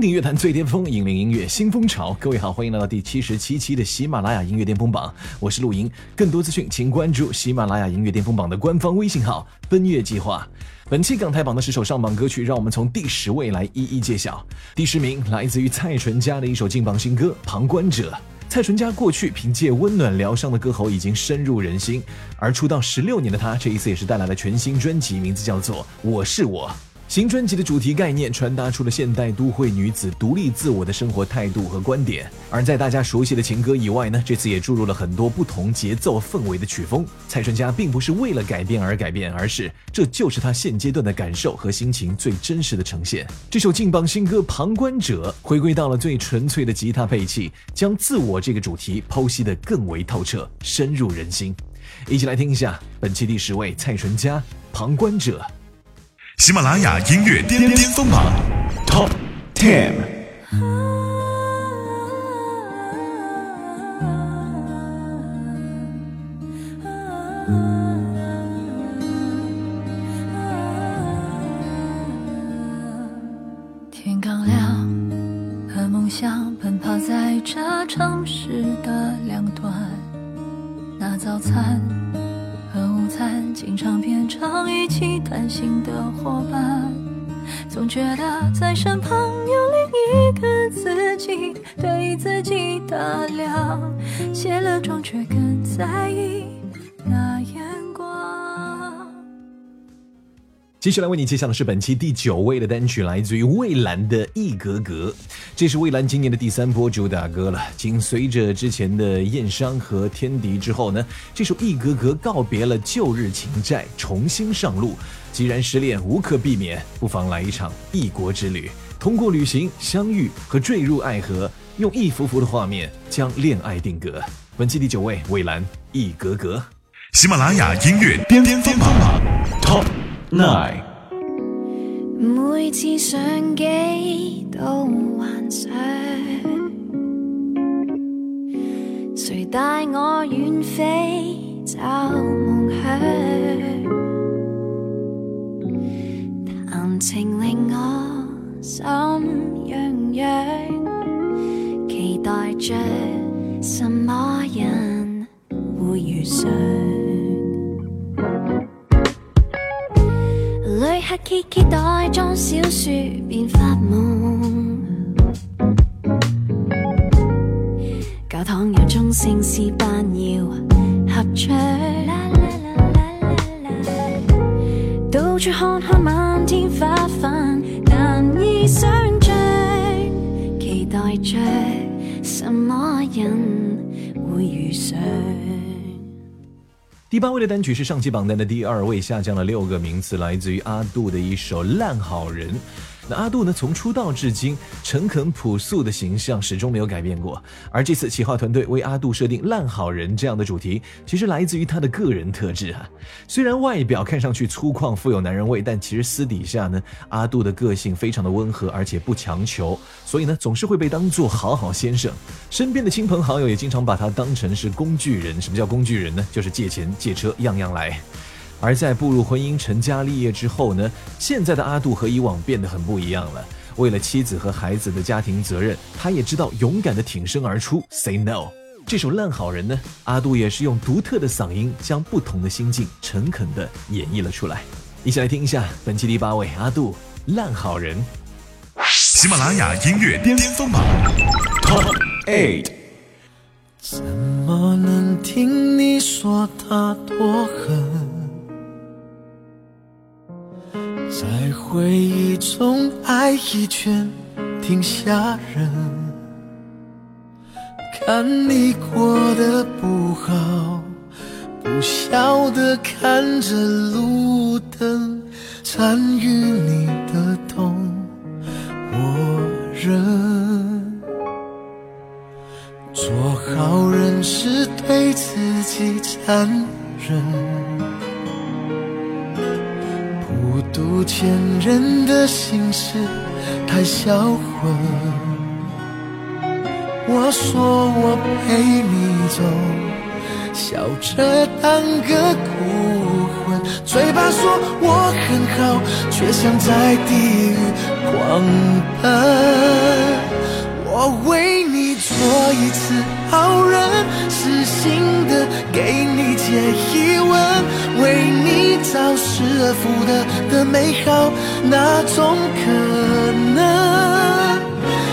顶乐坛最巅峰，引领音乐新风潮。各位好，欢迎来到第七十七期的喜马拉雅音乐巅峰榜，我是陆莹。更多资讯，请关注喜马拉雅音乐巅峰榜的官方微信号“奔月计划”。本期港台榜的十首上榜歌曲，让我们从第十位来一一揭晓。第十名来自于蔡淳佳的一首劲榜新歌《旁观者》。蔡淳佳过去凭借温暖疗伤的歌喉已经深入人心，而出道十六年的她，这一次也是带来了全新专辑，名字叫做《我是我》。新专辑的主题概念传达出了现代都会女子独立自我的生活态度和观点。而在大家熟悉的情歌以外呢，这次也注入了很多不同节奏氛围的曲风。蔡淳佳并不是为了改变而改变，而是这就是她现阶段的感受和心情最真实的呈现。这首劲爆新歌《旁观者》回归到了最纯粹的吉他配器，将自我这个主题剖析得更为透彻，深入人心。一起来听一下本期第十位蔡淳佳《旁观者》。喜马拉雅音乐巅巅峰榜 Top Ten。天刚亮，和梦想奔跑在这城市的两端，拿早餐。餐经常变成一起谈心的伙伴，总觉得在身旁有另一个自己，对自己打量，卸了妆却更在意。接下来为你揭晓的是本期第九位的单曲，来自于蔚蓝的《一格格》。这是蔚蓝今年的第三波主打歌了。紧随着之前的《燕伤》和《天敌》之后呢，这首《一格格》告别了旧日情债，重新上路。既然失恋无可避免，不妨来一场异国之旅。通过旅行、相遇和坠入爱河，用一幅幅的画面将恋爱定格。本期第九位，蔚蓝《一格格》。喜马拉雅音乐巅巅峰榜 Top Nine。每次上機都幻想，誰帶我遠飛找夢想？談情令我心痒痒，期待着什麼人會遇上？旅客揭揭袋裝小說便發夢，教堂有钟声是扮要合唱，到處看看漫天花瓣，難以想像，期待着什麼人會遇上。第八位的单曲是上期榜单的第二位，下降了六个名次，来自于阿杜的一首《烂好人》。那阿杜呢，从出道至今，诚恳朴素的形象始终没有改变过。而这次企划团队为阿杜设定“烂好人”这样的主题，其实来自于他的个人特质啊。虽然外表看上去粗犷富有男人味，但其实私底下呢，阿杜的个性非常的温和，而且不强求，所以呢，总是会被当做好好先生。身边的亲朋好友也经常把他当成是工具人。什么叫工具人呢？就是借钱、借车，样样来。而在步入婚姻、成家立业之后呢，现在的阿杜和以往变得很不一样了。为了妻子和孩子的家庭责任，他也知道勇敢的挺身而出，say no。这首《烂好人》呢，阿杜也是用独特的嗓音，将不同的心境诚恳地演绎了出来。一起来听一下本期第八位阿杜《烂好人》。喜马拉雅音乐巅峰榜 Top Eight。怎么能听你说他多狠？在回忆中爱一圈，挺吓人。看你过得不好，不晓得看着路灯，参与你的痛，我忍。做好人是对自己残忍。不读前人的心事太销魂。我说我陪你走，笑着当个孤魂，嘴巴说我很好，却像在地狱狂奔。我为你做一次好人，死心的给你解疑问，为你你找失而复得的美好，那种可能？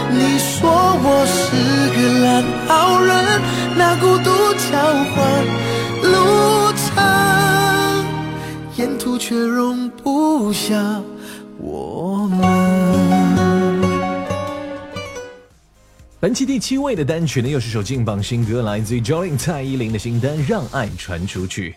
你说我是个烂好人，那孤独交换路程，沿途却容不下我们。本期第七位的单曲呢，又是首劲榜新歌，来自于 Jolin 蔡依林的新单《让爱传出去》。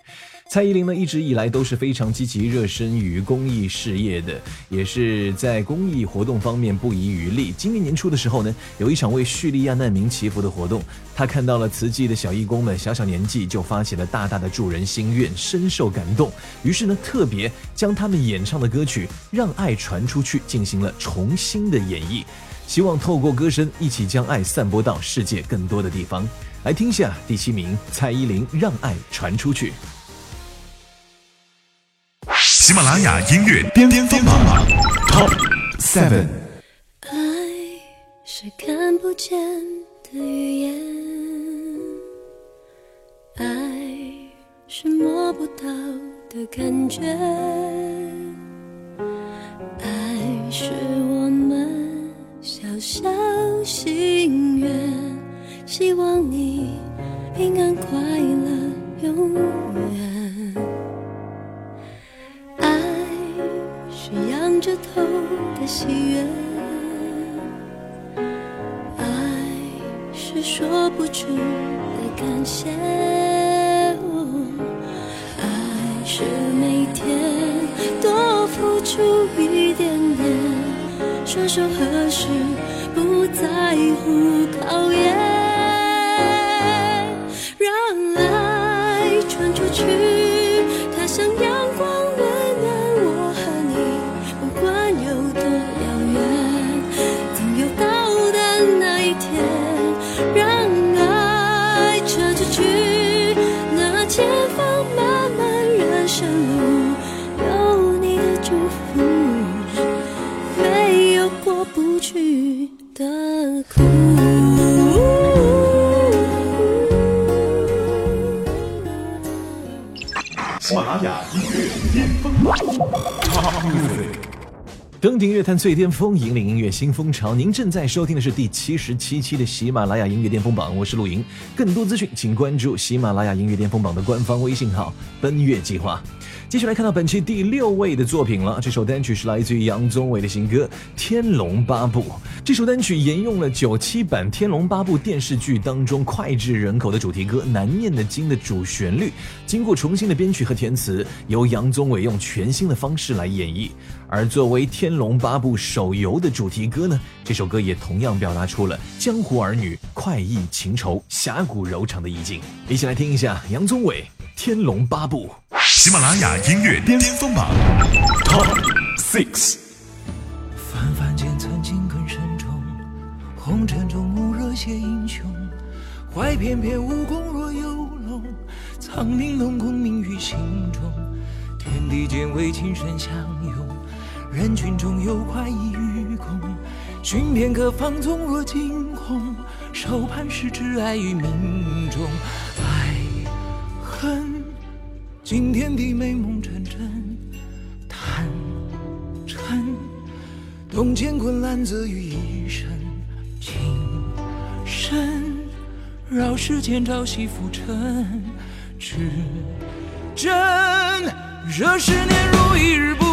蔡依林呢，一直以来都是非常积极热身于公益事业的，也是在公益活动方面不遗余力。今年年初的时候呢，有一场为叙利亚难民祈福的活动，她看到了慈济的小义工们小小年纪就发起了大大的助人心愿，深受感动。于是呢，特别将他们演唱的歌曲《让爱传出去》进行了重新的演绎。希望透过歌声一起将爱散播到世界更多的地方。来听下第七名，蔡依林《让爱传出去》。喜马拉雅音乐巅峰榜 Top Seven。爱是看不见的语言，爱是摸不到的感觉，爱是我们。小小心愿，希望你平安快乐永远。着头的喜悦，爱是说不出的感谢，爱是每天多付出一点点。双手合十，不在乎考验，让爱传出去，登顶乐坛最巅峰，引领音乐新风潮。您正在收听的是第七十七期的喜马拉雅音乐巅峰榜，我是陆莹。更多资讯，请关注喜马拉雅音乐巅峰榜的官方微信号“奔月计划”。继续来看到本期第六位的作品了。这首单曲是来自于杨宗纬的新歌《天龙八部》。这首单曲沿用了九七版《天龙八部》电视剧当中脍炙人口的主题歌《难念的经》的主旋律，经过重新的编曲和填词，由杨宗纬用全新的方式来演绎。而作为《天龙八部》手游的主题歌呢，这首歌也同样表达出了江湖儿女快意情仇、侠骨柔肠的意境。一起来听一下杨宗纬《天龙八部》。喜马拉雅音乐巅峰榜 Top Six。凡凡间曾经更深重，红尘中无热血英雄，怀翩翩武功若游龙，苍岭龙空鸣于心中。天地间为情深相拥，人群中有快意与共，寻片刻放纵若惊鸿，手盼是挚爱于命中，爱恨。惊天地美梦成真，贪嗔动乾坤难择于一身，情深绕世间朝夕浮沉，至真这十年如一日不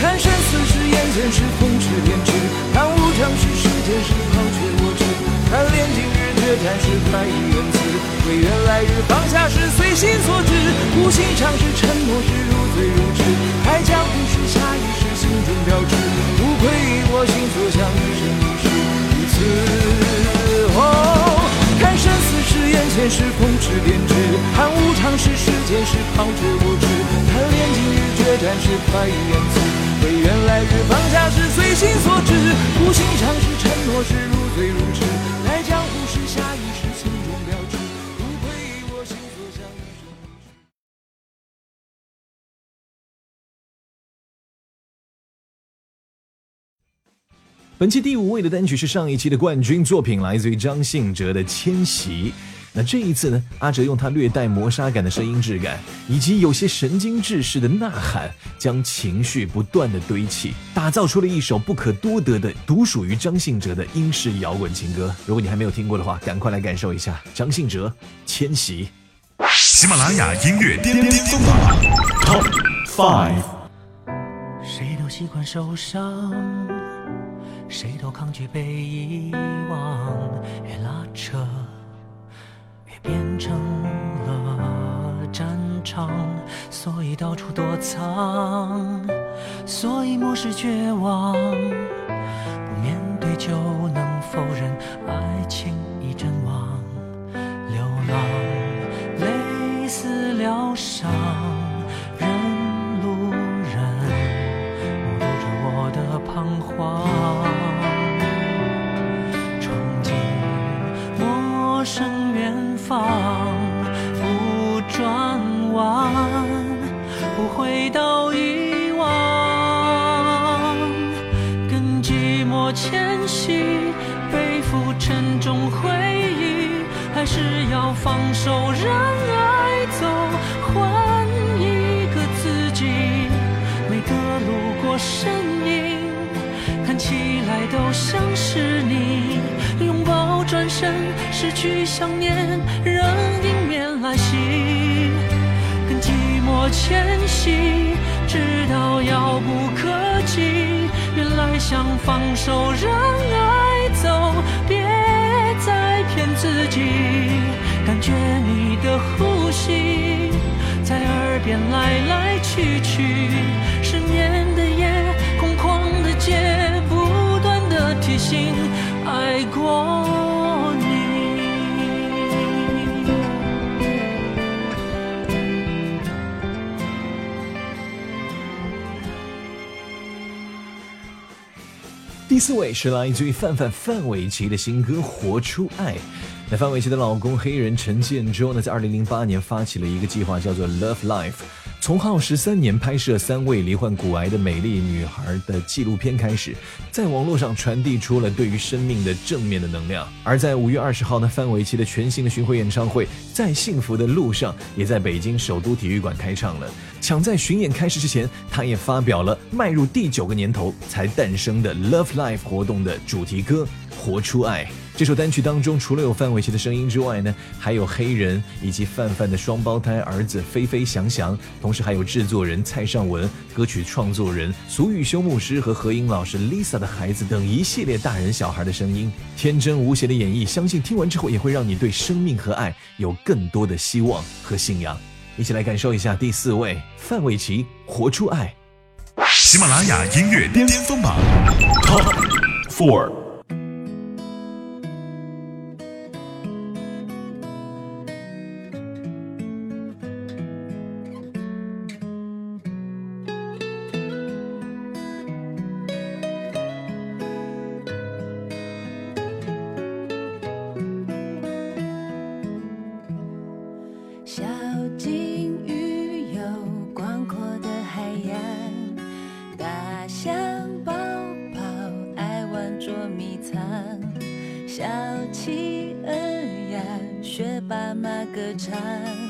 看生死时眼前是风驰电掣，看无常时世间是抛却我执，看炼金日决战时快意仁慈。唯愿来日放下时随心所至，无心尝试沉默时如醉如痴，开江湖时下意识心中标志，无愧于我心所向，一生一世如此。前是风驰电掣，看无常时间是抛之不知。贪恋今日决战是快意恩赐，唯愿来日放下是随心所至。无心尝试承诺是如醉如痴，来江湖是下意识心中标志。不愧我心所向，本期第五位的单曲是上一期的冠军作品，来自于张信哲的《迁徙》。那这一次呢，阿哲用他略带磨砂感的声音质感，以及有些神经质式的呐喊，将情绪不断的堆砌，打造出了一首不可多得的独属于张信哲的英式摇滚情歌。如果你还没有听过的话，赶快来感受一下张信哲《迁徙》。喜马拉雅音乐巅巅峰榜 Top Five。谁都习惯受伤，谁都抗拒被遗忘，越拉扯越变成了战场，所以到处躲藏，所以漠视绝望，不面对就能否认爱情已阵亡，流浪累死疗伤，人路人。目睹着我的彷徨，方，不转弯，不回到遗忘，跟寂寞迁徙，背负沉重回忆，还是要放手让爱走，换一个自己。每个路过身影，看起来都像是你。拥抱转身，失去想念，让迎面来袭。跟寂寞迁徙，直到遥不可及。原来想放手让爱走，别再骗自己。感觉你的呼吸在耳边来来去去，失眠的夜，空旷的街，不断的提醒爱过第四位是来自于范范范玮琪的新歌《活出爱》。那范玮琪的老公黑人陈建州呢，在二零零八年发起了一个计划，叫做 Love Life，从耗时三年拍摄三位罹患骨癌的美丽女孩的纪录片开始，在网络上传递出了对于生命的正面的能量。而在五月二十号呢，范玮琪的全新的巡回演唱会《在幸福的路上》也在北京首都体育馆开唱了。抢在巡演开始之前，他也发表了迈入第九个年头才诞生的 Love Life 活动的主题歌《活出爱》。这首单曲当中，除了有范玮琪的声音之外呢，还有黑人以及范范的双胞胎儿子飞飞翔翔，同时还有制作人蔡尚文、歌曲创作人俗语修牧师和何英老师 Lisa 的孩子等一系列大人小孩的声音，天真无邪的演绎，相信听完之后也会让你对生命和爱有更多的希望和信仰。一起来感受一下第四位范玮琪《活出爱》。喜马拉雅音乐巅峰榜 Top Four。歌唱。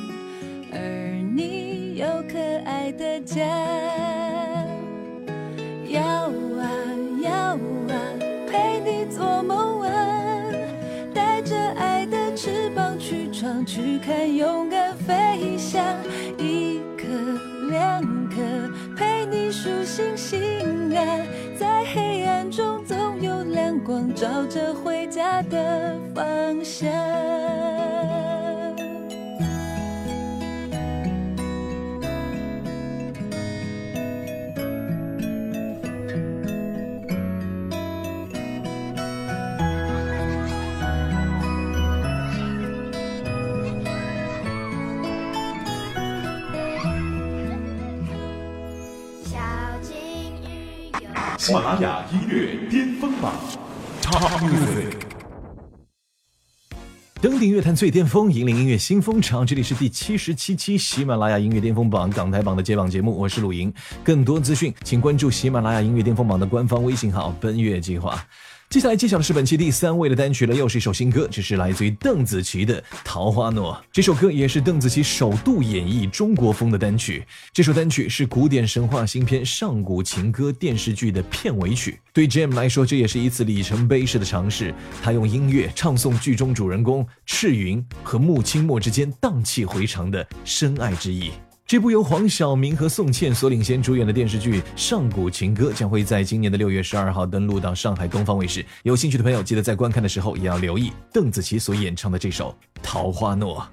喜马拉雅音乐巅峰榜 Top Music。登顶乐坛最巅峰，引领音乐新风潮。这里是第七十七期喜马拉雅音乐巅峰榜港台榜的揭榜节目，我是鲁莹。更多资讯，请关注喜马拉雅音乐巅峰榜的官方微信号“奔月计划”。接下来揭晓的是本期第三位的单曲了，又是一首新歌，这是来自于邓紫棋的《桃花诺》。这首歌也是邓紫棋首度演绎中国风的单曲。这首单曲是古典神话新片《上古情歌》电视剧的片尾曲。对 Jam 来说，这也是一次里程碑式的尝试。他用音乐唱诵剧中主人公赤云和穆清墨之间荡气回肠的深爱之意。这部由黄晓明和宋茜所领衔主演的电视剧《上古情歌》将会在今年的六月十二号登陆到上海东方卫视。有兴趣的朋友，记得在观看的时候也要留意邓紫棋所演唱的这首《桃花诺》。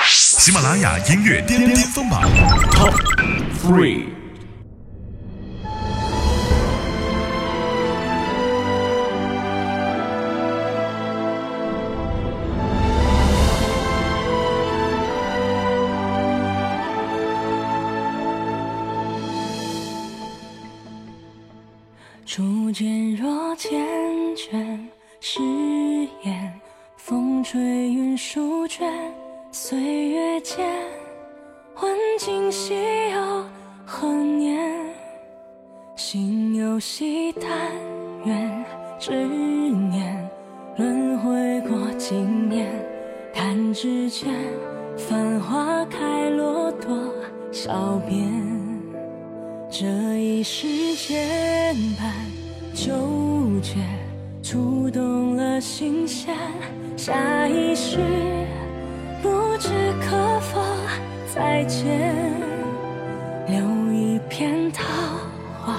喜马拉雅音乐巅巅峰榜 Top Three。初见若缱绻，誓言风吹云舒卷，岁月间，问今夕又何年？心有惜，但愿执念轮回过经年，弹指间，繁花开落多少遍？这一世牵绊纠结，触动了心弦。下一世不知可否再见，留一片桃花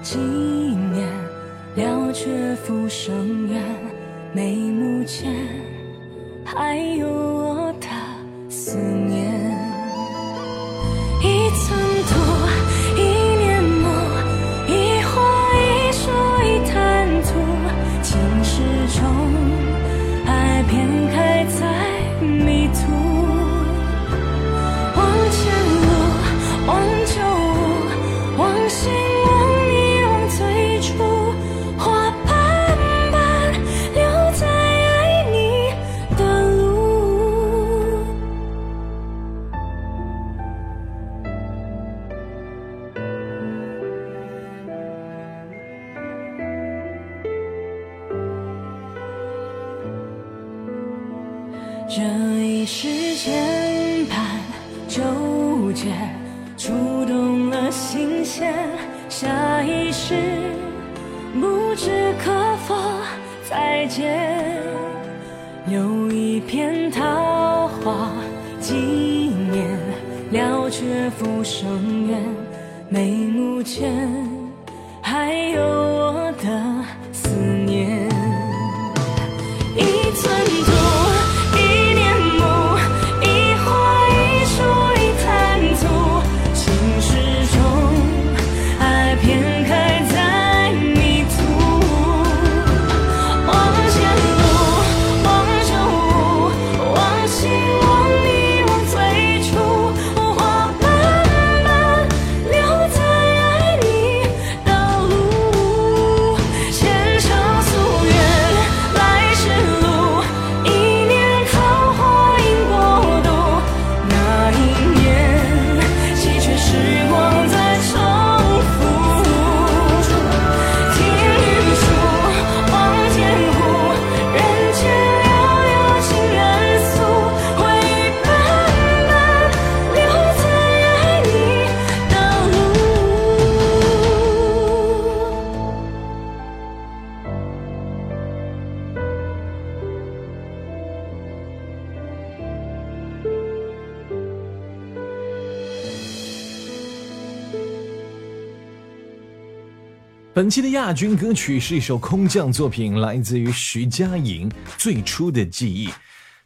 纪念，了却浮生缘。眉目间还有我的思念，本期的亚军歌曲是一首空降作品，来自于徐佳莹《最初的记忆》。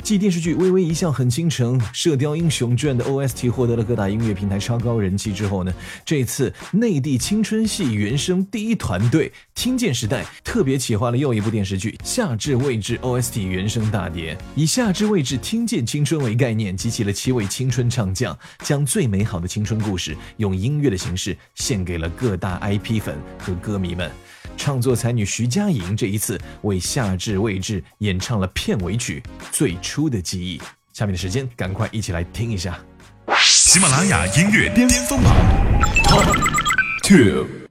继电视剧《微微一笑很倾城》《射雕英雄传》的 OST 获得了各大音乐平台超高人气之后呢，这次内地青春系原声第一团队听见时代特别企划了又一部电视剧《夏至未至》OST 原声大碟，以“夏至未至，听见青春”为概念，集齐了七位青春唱将，将最美好的青春故事用音乐的形式献给了各大 IP 粉和歌迷们。唱作才女徐佳莹这一次为《夏至未至》演唱了片尾曲《最初的记忆》。下面的时间，赶快一起来听一下。喜马拉雅音乐巅峰榜 Top Two。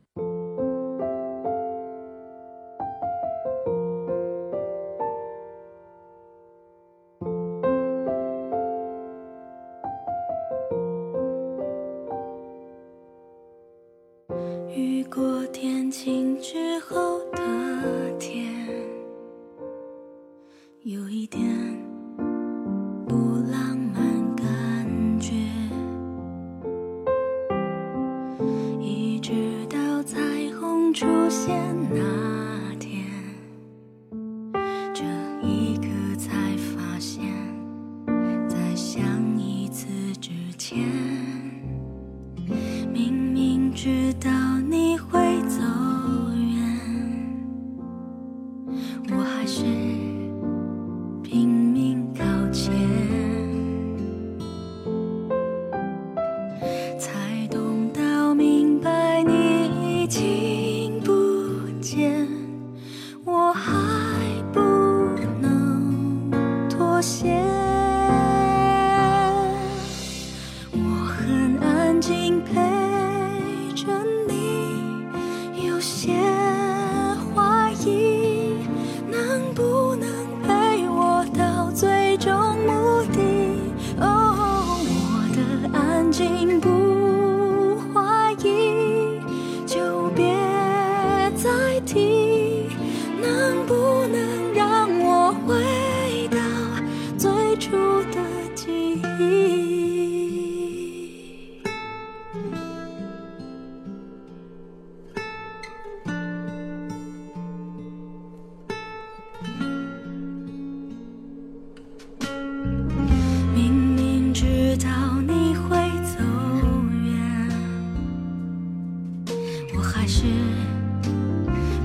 还是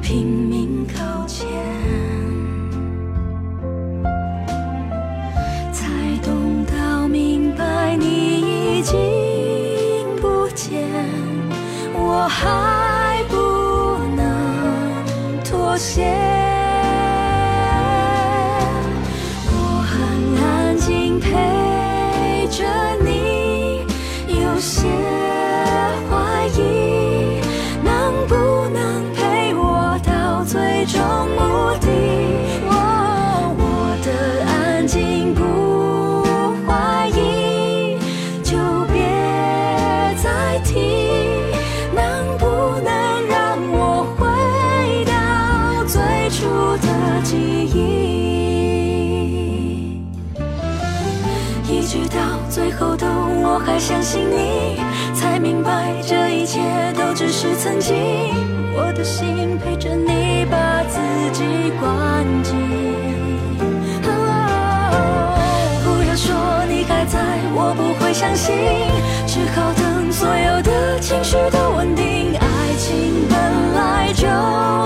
拼命直到最后的我还相信你，才明白这一切都只是曾经。我的心陪着你，把自己关紧。不要说你还在，我不会相信，只好等所有的情绪都稳定。爱情本来就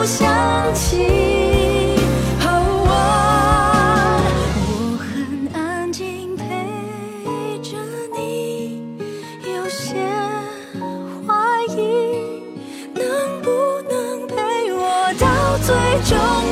像气。终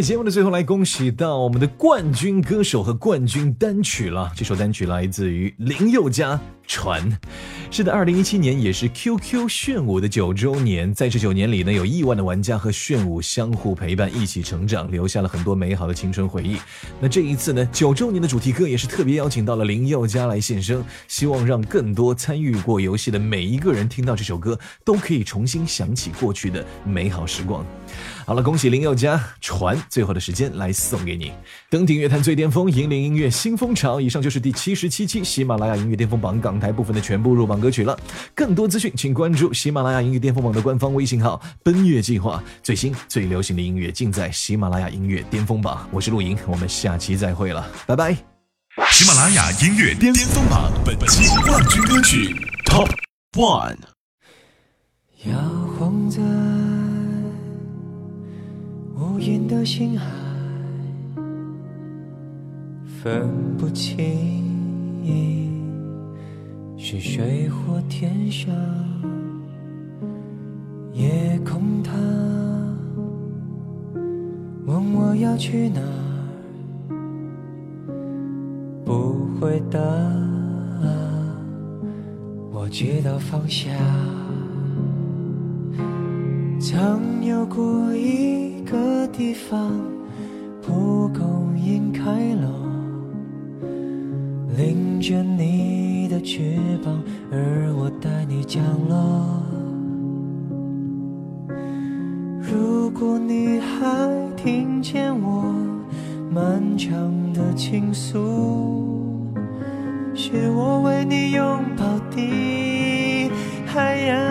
节目的最后来恭喜到我们的冠军歌手和冠军单曲了。这首单曲来自于林宥嘉《船》。是的，二零一七年也是 QQ 炫舞的九周年，在这九年里呢，有亿万的玩家和炫舞相互陪伴，一起成长，留下了很多美好的青春回忆。那这一次呢，九周年的主题歌也是特别邀请到了林宥嘉来献声，希望让更多参与过游戏的每一个人听到这首歌，都可以重新想起过去的美好时光。好了，恭喜林宥嘉传最后的时间来送给你，登顶乐坛最巅峰，引领音乐新风潮。以上就是第七十七期喜马拉雅音乐巅峰榜港台部分的全部入榜歌曲了。更多资讯，请关注喜马拉雅音乐巅峰榜的官方微信号“奔月计划”。最新最流行的音乐尽在喜马拉雅音乐巅峰榜。我是陆莹，我们下期再会了，拜拜。喜马拉雅音乐巅峰榜本期冠军歌曲 Top One。摇晃在无垠的星海，分不清是水或天上。夜空它问我要去哪儿，不回答，我知道方向。曾有过一个地方，蒲公英开落，淋着你的翅膀，而我带你降落。如果你还听见我漫长的倾诉，是我为你拥抱的海洋。